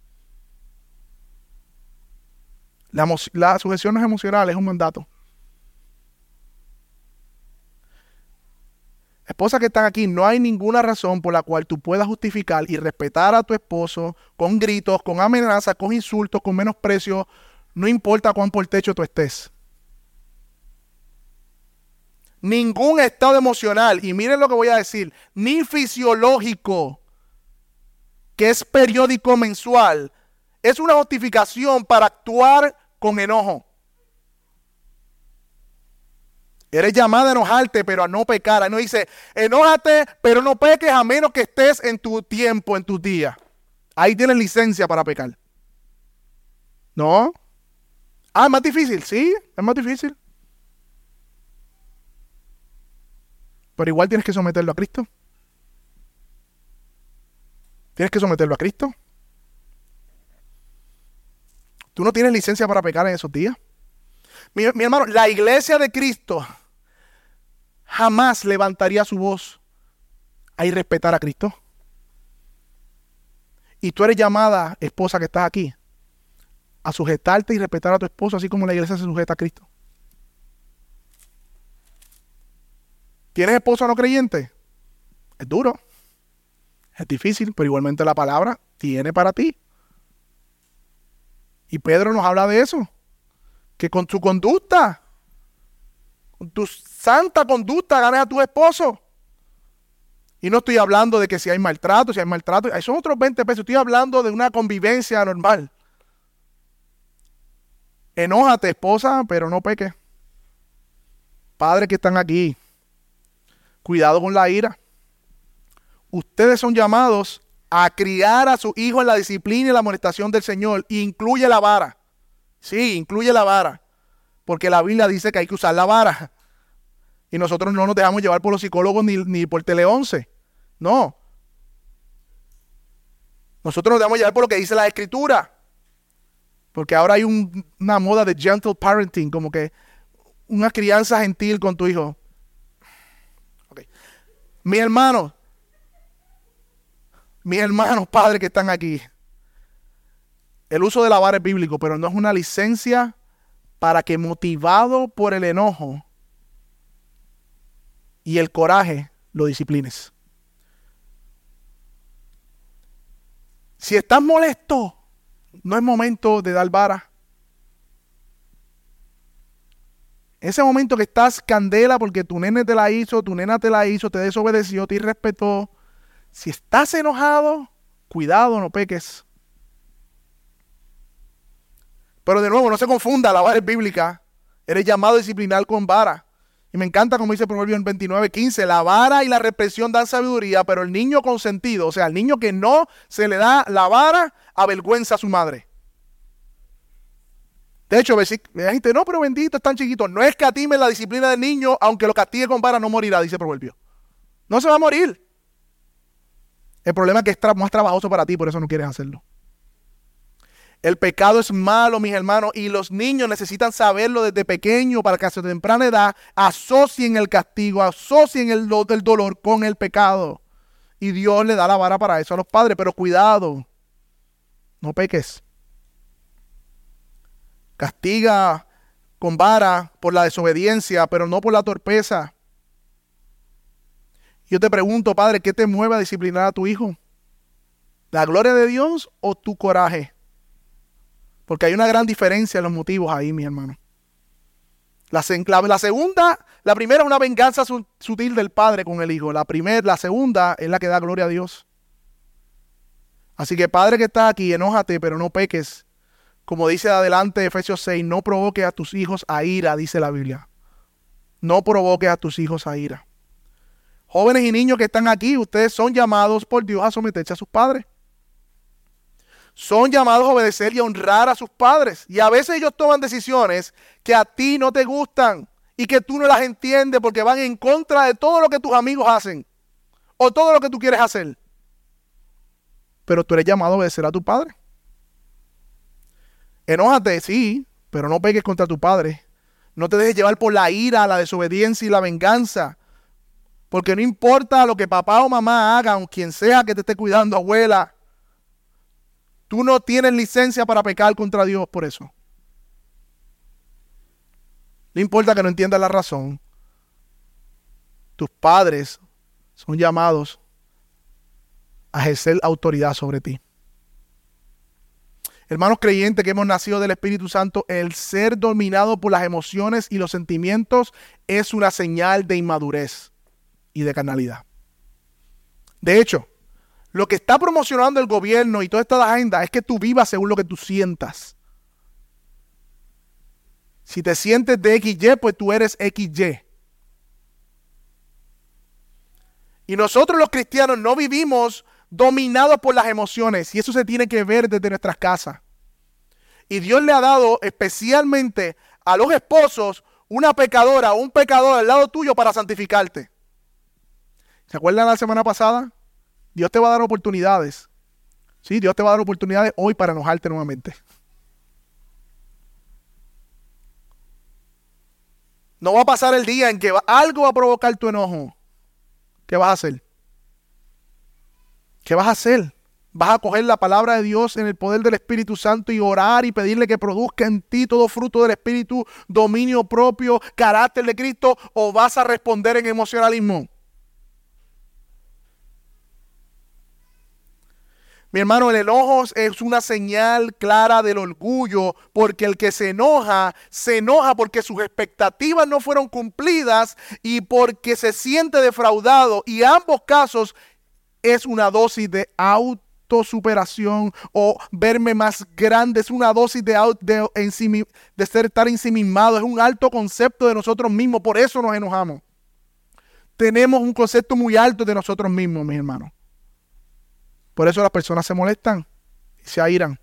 A: La, sujeción no es emocional, es un mandato. Esposa que están aquí, no hay ninguna razón por la cual tú puedas justificar y respetar a tu esposo con gritos, con amenazas, con insultos, con menosprecio, no importa cuán por techo tú estés. Ningún estado emocional, y miren lo que voy a decir, ni fisiológico, que es periódico mensual, es una justificación para actuar con enojo. Eres llamada a enojarte, pero a no pecar. no dice, enójate, pero no peques a menos que estés en tu tiempo, en tu día. Ahí tienes licencia para pecar. ¿No? Ah, es más difícil, sí, es más difícil. Pero igual tienes que someterlo a Cristo. Tienes que someterlo a Cristo. Tú no tienes licencia para pecar en esos días. Mi, hermano, la iglesia de Cristo jamás levantaría su voz a irrespetar a Cristo. Y tú eres llamada, esposa que estás aquí, a sujetarte y respetar a tu esposo, así como la iglesia se sujeta a Cristo. ¿Tienes esposo no creyente? Es duro, es difícil, pero igualmente la palabra tiene para ti. Y Pedro nos habla de eso, que con tu conducta, con tu santa conducta ganes a tu esposo. Y no estoy hablando de que si hay maltrato, si hay maltrato, son otros 20 pesos. Estoy hablando de una convivencia normal. Enójate, esposa, pero no peque. Padres que están aquí, cuidado con la ira. Ustedes son llamados a criar a su hijo en la disciplina y la amonestación del Señor. incluye la vara. Sí, incluye la vara. Porque la Biblia dice que hay que usar la vara. Y nosotros no nos dejamos llevar por los psicólogos ni, ni por Tele 11. No. Nosotros nos damos llevar por lo que dice la escritura. Porque ahora hay una moda de gentle parenting, como que una crianza gentil con tu hijo. Okay. Mis hermanos, mis hermanos padres que están aquí, el uso de la vara es bíblico, pero no es una licencia para que motivado por el enojo y el coraje lo disciplines. Si estás molesto, no es momento de dar vara. Ese momento que estás candela porque tu nene te la hizo, tu nena te la hizo, te desobedeció, te irrespetó. Si estás enojado, cuidado, no peques. Pero de nuevo, no se confunda, la vara es bíblica. Eres llamado a disciplinar con vara. Y me encanta como dice Proverbio en 29, 15, la vara y la represión dan sabiduría, pero el niño consentido, o sea, el niño que no se le da la vara, avergüenza a su madre. De hecho, la gente, no, pero bendito, es tan chiquito. No es que atime la disciplina del niño, aunque lo castigue con vara, no morirá, dice Proverbio. No se va a morir. El problema es que es más trabajoso para ti, por eso no quieres hacerlo. El pecado es malo, mis hermanos, y los niños necesitan saberlo desde pequeño para que a su temprana edad asocien el castigo, asocien el, el dolor con el pecado. Y Dios le da la vara para eso a los padres, pero cuidado, no peques. Castiga con vara por la desobediencia, pero no por la torpeza. Yo te pregunto, padre, ¿qué te mueve a disciplinar a tu hijo? ¿La gloria de Dios o tu coraje? Porque hay una gran diferencia en los motivos ahí, mi hermano. La, la, segunda, la primera es una venganza sutil del padre con el hijo. La primera, la segunda es la que da gloria a Dios. Así que padre que está aquí, enójate, pero no peques. Como dice adelante Efesios 6, no provoques a tus hijos a ira, dice la Biblia. No provoques a tus hijos a ira. Jóvenes y niños que están aquí, ustedes son llamados por Dios a someterse a sus padres son llamados a obedecer y a honrar a sus padres. Y a veces ellos toman decisiones que a ti no te gustan y que tú no las entiendes porque van en contra de todo lo que tus amigos hacen o todo lo que tú quieres hacer. Pero tú eres llamado a obedecer a tu padre. Enójate, sí, pero no pegues contra tu padre. No te dejes llevar por la ira, la desobediencia y la venganza. Porque no importa lo que papá o mamá hagan, quien sea que te esté cuidando, abuela, Tú no tienes licencia para pecar contra Dios por eso. No importa que no entiendas la razón. Tus padres son llamados a ejercer autoridad sobre ti. Hermanos creyentes que hemos nacido del Espíritu Santo, el ser dominado por las emociones y los sentimientos es una señal de inmadurez y de carnalidad. De hecho, lo que está promocionando el gobierno y toda esta agenda es que tú vivas según lo que tú sientas. Si te sientes de XY, pues tú eres XY. Y nosotros los cristianos no vivimos dominados por las emociones y eso se tiene que ver desde nuestras casas. Y Dios le ha dado especialmente a los esposos una pecadora, un pecador al lado tuyo para santificarte. ¿Se acuerdan la semana pasada? Dios te va a dar oportunidades. Sí, Dios te va a dar oportunidades hoy para enojarte nuevamente. No va a pasar el día en que algo va a provocar tu enojo. ¿Qué vas a hacer? ¿Qué vas a hacer? Vas a coger la palabra de Dios en el poder del Espíritu Santo y orar y pedirle que produzca en ti todo fruto del Espíritu, dominio propio, carácter de Cristo, o vas a responder en emocionalismo. Mi hermano, el enojo es una señal clara del orgullo, porque el que se enoja, se enoja porque sus expectativas no fueron cumplidas y porque se siente defraudado. Y ambos casos es una dosis de autosuperación o verme más grande, es una dosis de, de, de ser estar ensimismado, es un alto concepto de nosotros mismos, por eso nos enojamos. Tenemos un concepto muy alto de nosotros mismos, mis hermanos. Por eso las personas se molestan y se airan.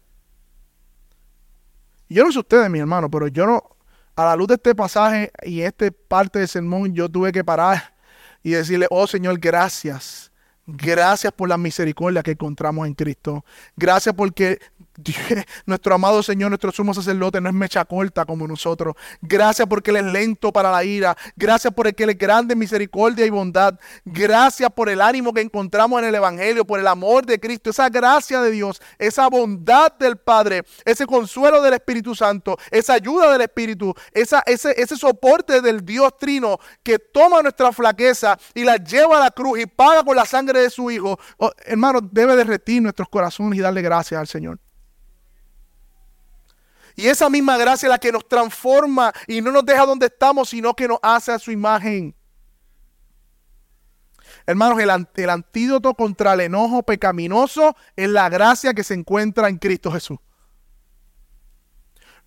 A: Yo no sé ustedes, mi hermano, pero yo no, a la luz de este pasaje y esta parte del sermón, yo tuve que parar y decirle, oh Señor, gracias. Gracias por la misericordia que encontramos en Cristo. Gracias porque nuestro amado Señor, nuestro sumo sacerdote, no es mecha corta como nosotros. Gracias porque Él es lento para la ira. Gracias por Él es grande misericordia y bondad. Gracias por el ánimo que encontramos en el Evangelio, por el amor de Cristo, esa gracia de Dios, esa bondad del Padre, ese consuelo del Espíritu Santo, esa ayuda del Espíritu, esa, ese, ese soporte del Dios Trino que toma nuestra flaqueza y la lleva a la cruz y paga con la sangre de su Hijo. Oh, hermano, debe derretir nuestros corazones y darle gracias al Señor. Y esa misma gracia es la que nos transforma y no nos deja donde estamos, sino que nos hace a su imagen. Hermanos, el, el antídoto contra el enojo pecaminoso es la gracia que se encuentra en Cristo Jesús.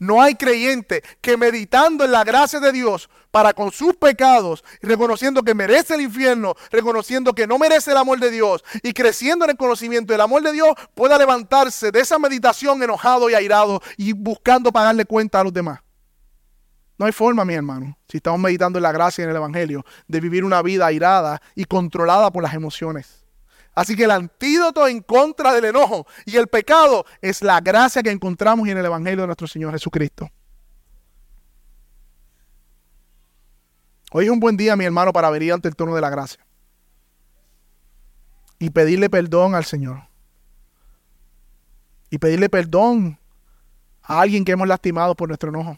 A: No hay creyente que meditando en la gracia de Dios para con sus pecados, reconociendo que merece el infierno, reconociendo que no merece el amor de Dios y creciendo en el conocimiento del amor de Dios, pueda levantarse de esa meditación enojado y airado y buscando pagarle cuenta a los demás. No hay forma, mi hermano, si estamos meditando en la gracia en el Evangelio, de vivir una vida airada y controlada por las emociones. Así que el antídoto en contra del enojo y el pecado es la gracia que encontramos en el Evangelio de nuestro Señor Jesucristo. Hoy es un buen día, mi hermano, para venir ante el trono de la gracia y pedirle perdón al Señor. Y pedirle perdón a alguien que hemos lastimado por nuestro enojo.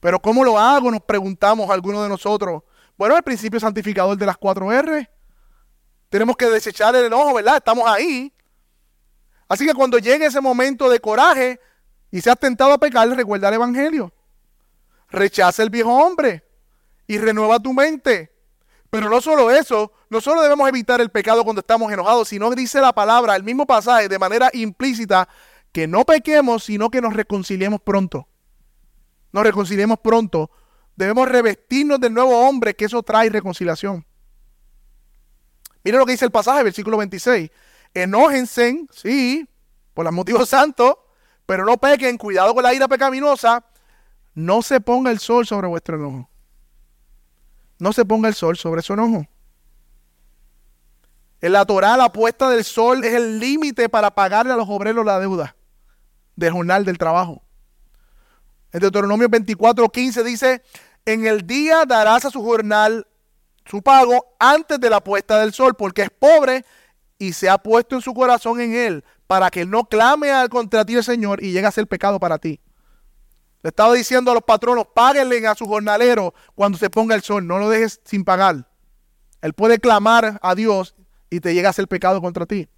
A: Pero ¿cómo lo hago? Nos preguntamos algunos de nosotros. Bueno, el principio santificador de las cuatro R tenemos que desechar el enojo, ¿verdad? Estamos ahí. Así que cuando llegue ese momento de coraje y seas tentado a pecar, recuerda el Evangelio. Rechaza el viejo hombre y renueva tu mente. Pero no solo eso, no solo debemos evitar el pecado cuando estamos enojados, sino dice la palabra, el mismo pasaje, de manera implícita, que no pequemos, sino que nos reconciliemos pronto. Nos reconciliemos pronto. Debemos revestirnos del nuevo hombre, que eso trae reconciliación. Miren lo que dice el pasaje, versículo 26. Enójense, sí, por los motivos santos, pero no pequen, cuidado con la ira pecaminosa. No se ponga el sol sobre vuestro enojo. No se ponga el sol sobre su enojo. En la Torah, la puesta del sol es el límite para pagarle a los obreros la deuda del jornal del trabajo. En Deuteronomio 24, 15 dice, en el día darás a su jornal su pago antes de la puesta del sol, porque es pobre y se ha puesto en su corazón en él, para que no clame al contra ti el Señor y llegue a ser pecado para ti. Le estaba diciendo a los patronos, páguenle a su jornalero cuando se ponga el sol, no lo dejes sin pagar. Él puede clamar a Dios y te llega a ser pecado contra ti.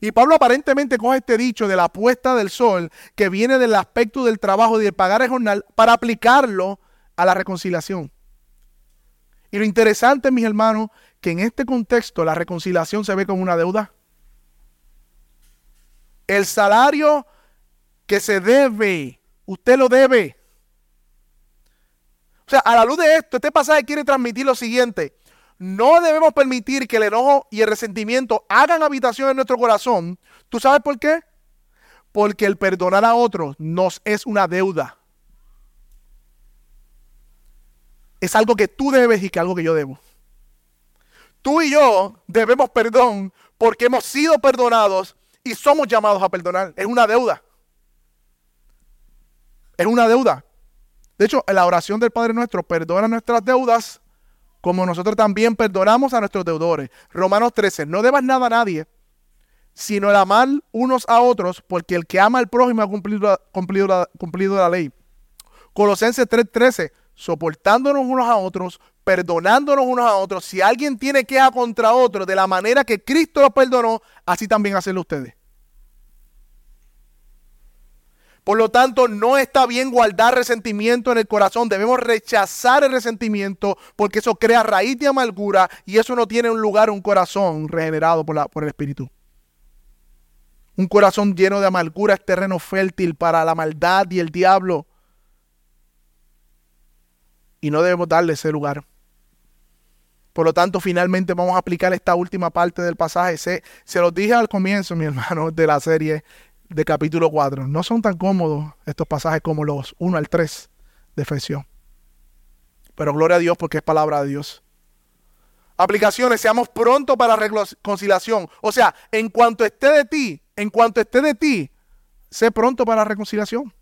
A: Y Pablo aparentemente coge este dicho de la puesta del sol, que viene del aspecto del trabajo y de pagar el jornal, para aplicarlo a la reconciliación. Y lo interesante, mis hermanos, que en este contexto la reconciliación se ve como una deuda. El salario que se debe, usted lo debe. O sea, a la luz de esto, este pasaje quiere transmitir lo siguiente. No debemos permitir que el enojo y el resentimiento hagan habitación en nuestro corazón. ¿Tú sabes por qué? Porque el perdonar a otros nos es una deuda. Es algo que tú debes y que algo que yo debo. Tú y yo debemos perdón porque hemos sido perdonados y somos llamados a perdonar. Es una deuda. Es una deuda. De hecho, en la oración del Padre nuestro, perdona nuestras deudas como nosotros también perdonamos a nuestros deudores. Romanos 13, no debas nada a nadie, sino el amar unos a otros, porque el que ama al prójimo ha cumplido, cumplido, la, cumplido la ley. Colosenses 3:13, soportándonos unos a otros, perdonándonos unos a otros. Si alguien tiene queja contra otro de la manera que Cristo lo perdonó, así también hacenlo ustedes. Por lo tanto, no está bien guardar resentimiento en el corazón. Debemos rechazar el resentimiento porque eso crea raíz de amargura y eso no tiene un lugar, un corazón regenerado por, la, por el Espíritu. Un corazón lleno de amargura es terreno fértil para la maldad y el diablo. Y no debemos darle ese lugar. Por lo tanto, finalmente vamos a aplicar esta última parte del pasaje. Se, se los dije al comienzo, mi (laughs) hermano, de la serie de capítulo 4. No son tan cómodos estos pasajes como los 1 al 3 de Efesios. Pero gloria a Dios porque es palabra de Dios. Aplicaciones, seamos prontos para reconciliación. O sea, en cuanto esté de ti, en cuanto esté de ti, sé pronto para reconciliación.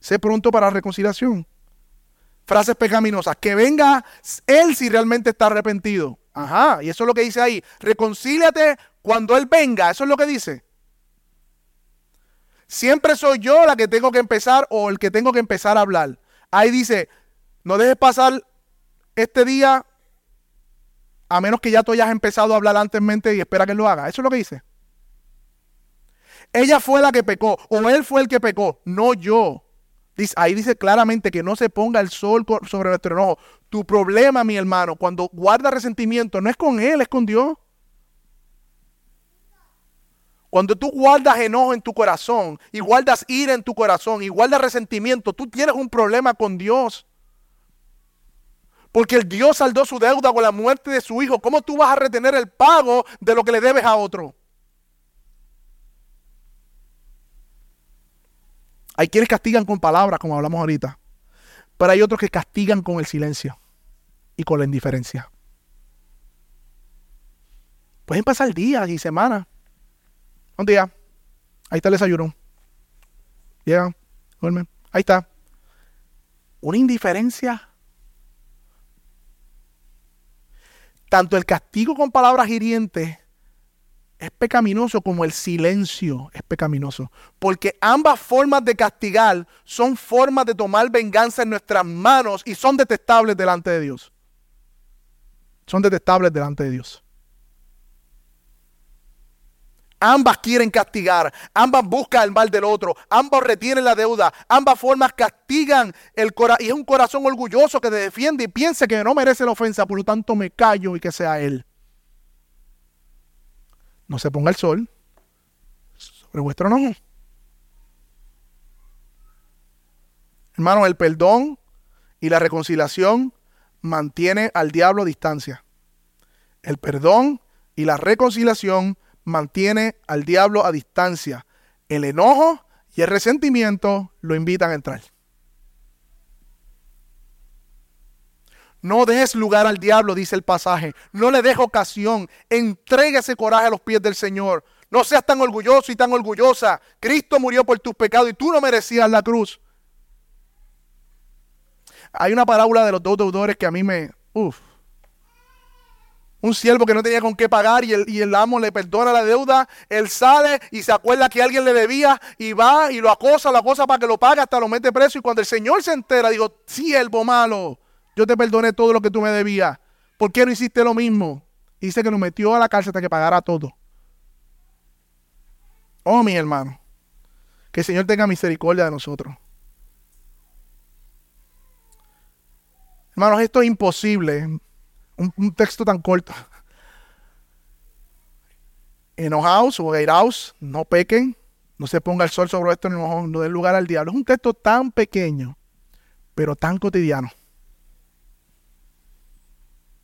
A: Sé pronto para reconciliación. Frases pecaminosas. Que venga Él si realmente está arrepentido. Ajá, y eso es lo que dice ahí. Reconcíliate cuando Él venga. Eso es lo que dice. Siempre soy yo la que tengo que empezar o el que tengo que empezar a hablar. Ahí dice, no dejes pasar este día a menos que ya tú hayas empezado a hablar anteriormente y espera que lo haga. Eso es lo que dice. Ella fue la que pecó o él fue el que pecó, no yo. Ahí dice claramente que no se ponga el sol sobre nuestro enojo. Tu problema, mi hermano, cuando guarda resentimiento, no es con él, es con Dios. Cuando tú guardas enojo en tu corazón y guardas ira en tu corazón y guardas resentimiento, tú tienes un problema con Dios. Porque el Dios saldó su deuda con la muerte de su hijo. ¿Cómo tú vas a retener el pago de lo que le debes a otro? Hay quienes castigan con palabras, como hablamos ahorita. Pero hay otros que castigan con el silencio y con la indiferencia. Pueden pasar días y semanas un día. Ahí está el desayuno. Llega, duerme. Ahí está. Una indiferencia. Tanto el castigo con palabras hirientes es pecaminoso como el silencio es pecaminoso. Porque ambas formas de castigar son formas de tomar venganza en nuestras manos y son detestables delante de Dios. Son detestables delante de Dios. Ambas quieren castigar, ambas buscan el mal del otro, ambos retienen la deuda, ambas formas castigan el corazón. Y es un corazón orgulloso que te defiende y piensa que no merece la ofensa, por lo tanto me callo y que sea él. No se ponga el sol sobre vuestro enojo. Hermano, el perdón y la reconciliación mantiene al diablo a distancia. El perdón y la reconciliación mantiene al diablo a distancia. El enojo y el resentimiento lo invitan a entrar. No des lugar al diablo, dice el pasaje. No le des ocasión. Entrega ese coraje a los pies del Señor. No seas tan orgulloso y tan orgullosa. Cristo murió por tus pecados y tú no merecías la cruz. Hay una parábola de los dos deudores que a mí me... Uf, un siervo que no tenía con qué pagar y el, y el, amo le perdona la deuda. Él sale y se acuerda que alguien le debía y va y lo acosa, lo acosa para que lo pague, hasta lo mete preso. Y cuando el Señor se entera, digo, siervo malo, yo te perdoné todo lo que tú me debías. ¿Por qué no hiciste lo mismo? Dice que nos metió a la cárcel hasta que pagara todo. Oh, mi hermano, que el Señor tenga misericordia de nosotros. Hermanos, esto es imposible un, texto tan corto. Enojaos o airaos, no pequen, no se ponga el sol sobre esto, no, no den lugar al diablo. Es un texto tan pequeño, pero tan cotidiano.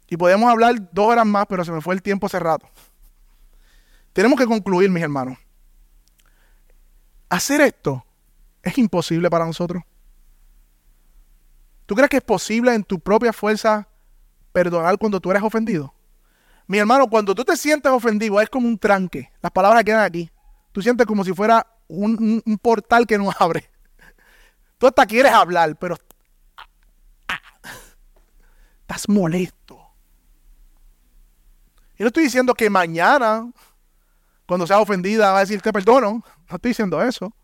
A: Y podemos hablar dos horas más, pero se me fue el tiempo cerrado. Tenemos que concluir, mis hermanos. Hacer esto es imposible para nosotros. ¿Tú crees que es posible en tu propia fuerza perdonar cuando tú eres ofendido. Mi hermano, cuando tú te sientes ofendido, es como un tranque. Las palabras quedan aquí. Tú sientes como si fuera un, portal que no (laughs) abre. Tú hasta quieres hablar, pero estás molesto. Y no estoy diciendo que mañana Cuando seas ofendida, va a decir te perdono. No estoy diciendo eso.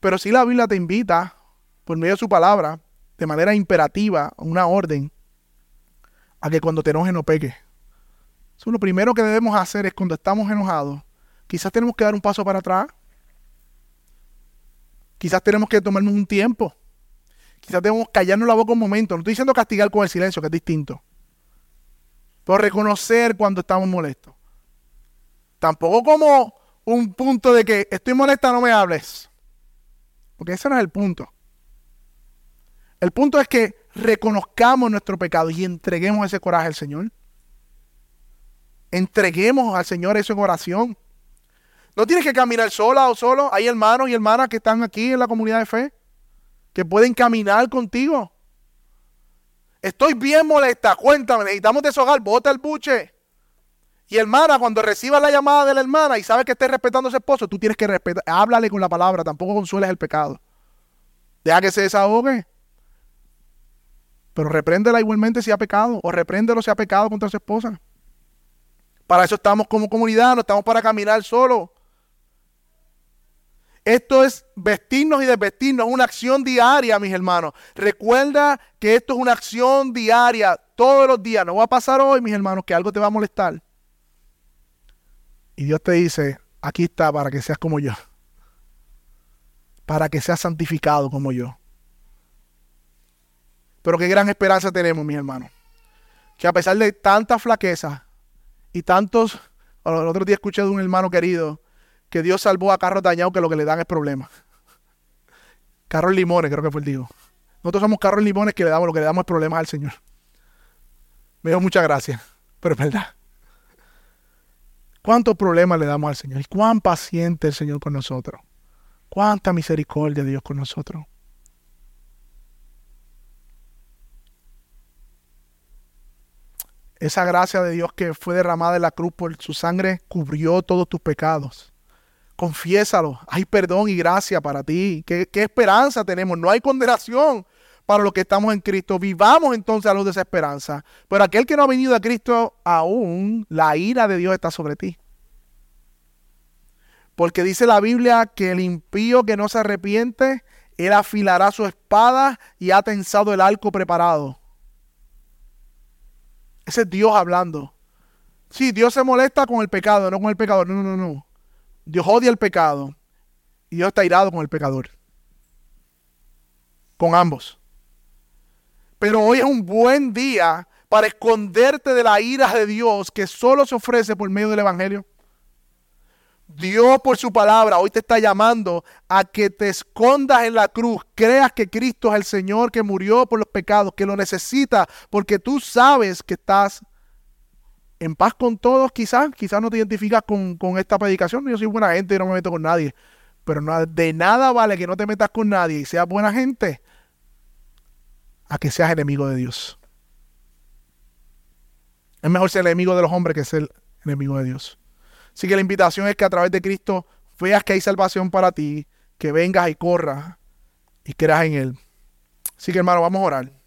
A: Pero si la Biblia te invita, por medio de su palabra, de manera imperativa, una orden, a que cuando te enojes no peques. Eso lo primero que debemos hacer es cuando estamos enojados, quizás tenemos que dar un paso para atrás. Quizás tenemos que tomarnos un tiempo. Quizás debemos callarnos la boca un momento. No estoy diciendo castigar con el silencio, que es distinto. Pero reconocer cuando estamos molestos. Tampoco como un punto de que estoy molesta, no me hables. Porque ese no es el punto. El punto es que reconozcamos nuestro pecado y entreguemos ese coraje al Señor. Entreguemos al Señor eso en oración. No tienes que caminar sola o solo. Hay hermanos y hermanas que están aquí en la comunidad de fe que pueden caminar contigo. Estoy bien molesta, cuéntame, necesitamos deshogar, bota el buche. Y hermana, cuando reciba la llamada de la hermana y sabes que esté respetando a su esposo, tú tienes que respetar, háblale con la palabra, tampoco consueles el pecado. Deja que se desahogue. Pero repréndela igualmente si ha pecado, o repréndelo si ha pecado contra su esposa. Para eso estamos como comunidad, no estamos para caminar solo. Esto es vestirnos y desvestirnos, una acción diaria, mis hermanos. Recuerda que esto es una acción diaria, todos los días. No va a pasar hoy, mis hermanos, que algo te va a molestar. Y Dios te dice, aquí está para que seas como yo. Para que seas santificado como yo. Pero qué gran esperanza tenemos, mis hermanos. Que a pesar de tantas flaquezas y tantos... El otro día escuché de un hermano querido que Dios salvó a carros dañados que lo que le dan es problema. Carros limones, creo que fue el digo. Nosotros somos carros limones que le damos lo que le damos es problemas al Señor. Me dio muchas gracias, pero es verdad. ¿Cuántos problemas le damos al Señor? ¿Y cuán paciente el Señor con nosotros? ¿Cuánta misericordia de Dios con nosotros? Esa gracia de Dios que fue derramada en la cruz por su sangre cubrió todos tus pecados. Confiésalo. Hay perdón y gracia para ti. ¿Qué, ¿Qué, esperanza tenemos? No hay condenación para los que estamos en Cristo. Vivamos entonces a luz de esa esperanza. Pero aquel que no ha venido a Cristo aún, la ira de Dios está sobre ti. Porque dice la Biblia que el impío que no se arrepiente, él afilará su espada y ha tensado el arco preparado. Ese es Dios hablando. Sí, Dios se molesta con el pecado, no con el pecador. No, no, no. Dios odia el pecado y Dios está irado con el pecador. Con ambos. Pero hoy es un buen día para esconderte de la ira de Dios que solo se ofrece por medio del Evangelio. Dios por su palabra hoy te está llamando a que te escondas en la cruz, creas que Cristo es el Señor que murió por los pecados, que lo necesita, porque tú sabes que estás en paz con todos, quizás, quizás no te identificas con, con esta predicación, yo soy buena gente y no me meto con nadie, pero de nada vale que no te metas con nadie y seas buena gente a que seas enemigo de Dios. Es mejor ser enemigo de los hombres que ser enemigo de Dios. Así que la invitación es que a través de Cristo veas que hay salvación para ti, que vengas y corras y creas en Él. Así que hermano, vamos a orar.